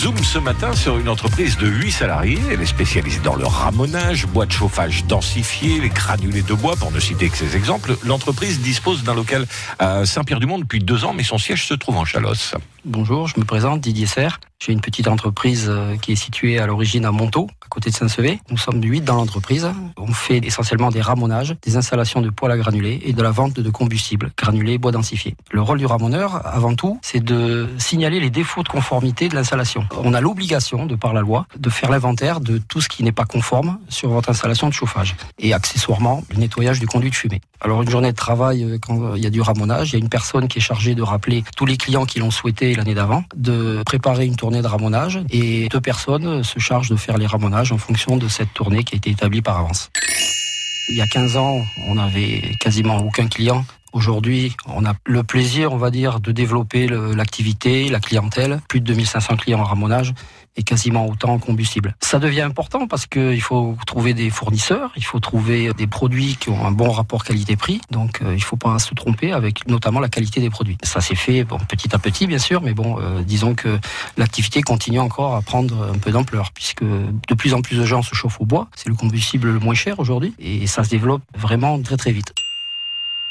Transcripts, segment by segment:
Zoom ce matin sur une entreprise de 8 salariés. Elle est spécialisée dans le ramonage, bois de chauffage densifié, les granulés de bois, pour ne citer que ces exemples. L'entreprise dispose d'un local à Saint-Pierre-du-Mont depuis deux ans, mais son siège se trouve en Chalosse. Bonjour, je me présente Didier Serre. J'ai une petite entreprise euh, qui est située à l'origine à Montaut, à côté de Saint-Sevé. Nous sommes 8 dans l'entreprise. On fait essentiellement des ramonages, des installations de poêles à granulés et de la vente de combustibles, granulés, bois densifié. Le rôle du ramoneur, avant tout, c'est de signaler les défauts de conformité de l'installation. On a l'obligation, de par la loi, de faire l'inventaire de tout ce qui n'est pas conforme sur votre installation de chauffage. Et accessoirement, le nettoyage du conduit de fumée. Alors une journée de travail, euh, quand il y a du ramonage, il y a une personne qui est chargée de rappeler tous les clients qui l'ont souhaité l'année d'avant, de préparer une tournée de ramonage et deux personnes se chargent de faire les ramonages en fonction de cette tournée qui a été établie par avance. Il y a 15 ans, on n'avait quasiment aucun client. Aujourd'hui, on a le plaisir, on va dire, de développer l'activité, la clientèle. Plus de 2500 clients en ramonage et quasiment autant en combustible. Ça devient important parce qu'il faut trouver des fournisseurs, il faut trouver des produits qui ont un bon rapport qualité-prix. Donc, euh, il ne faut pas se tromper avec notamment la qualité des produits. Ça s'est fait petit à petit, bien sûr, mais bon, euh, disons que l'activité continue encore à prendre un peu d'ampleur puisque de plus en plus de gens se chauffent au bois. C'est le combustible le moins cher aujourd'hui et ça se développe vraiment très très vite.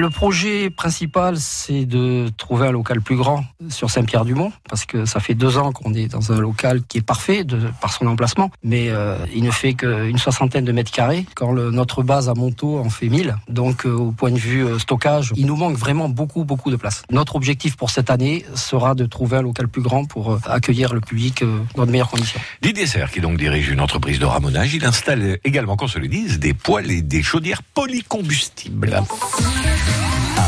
Le projet principal, c'est de trouver un local plus grand sur Saint-Pierre-du-Mont, parce que ça fait deux ans qu'on est dans un local qui est parfait par son emplacement, mais euh, il ne fait qu'une soixantaine de mètres carrés, quand notre base à Montaut en fait 1000. Donc euh, au point de vue euh, stockage, il nous manque vraiment beaucoup, beaucoup de place. Notre objectif pour cette année sera de trouver un local plus grand pour accueillir le public dans de meilleures conditions. Didier Serre, qui donc dirige une entreprise de ramonage, il installe également, qu'on se le dise, des poêles et des chaudières polycombustibles.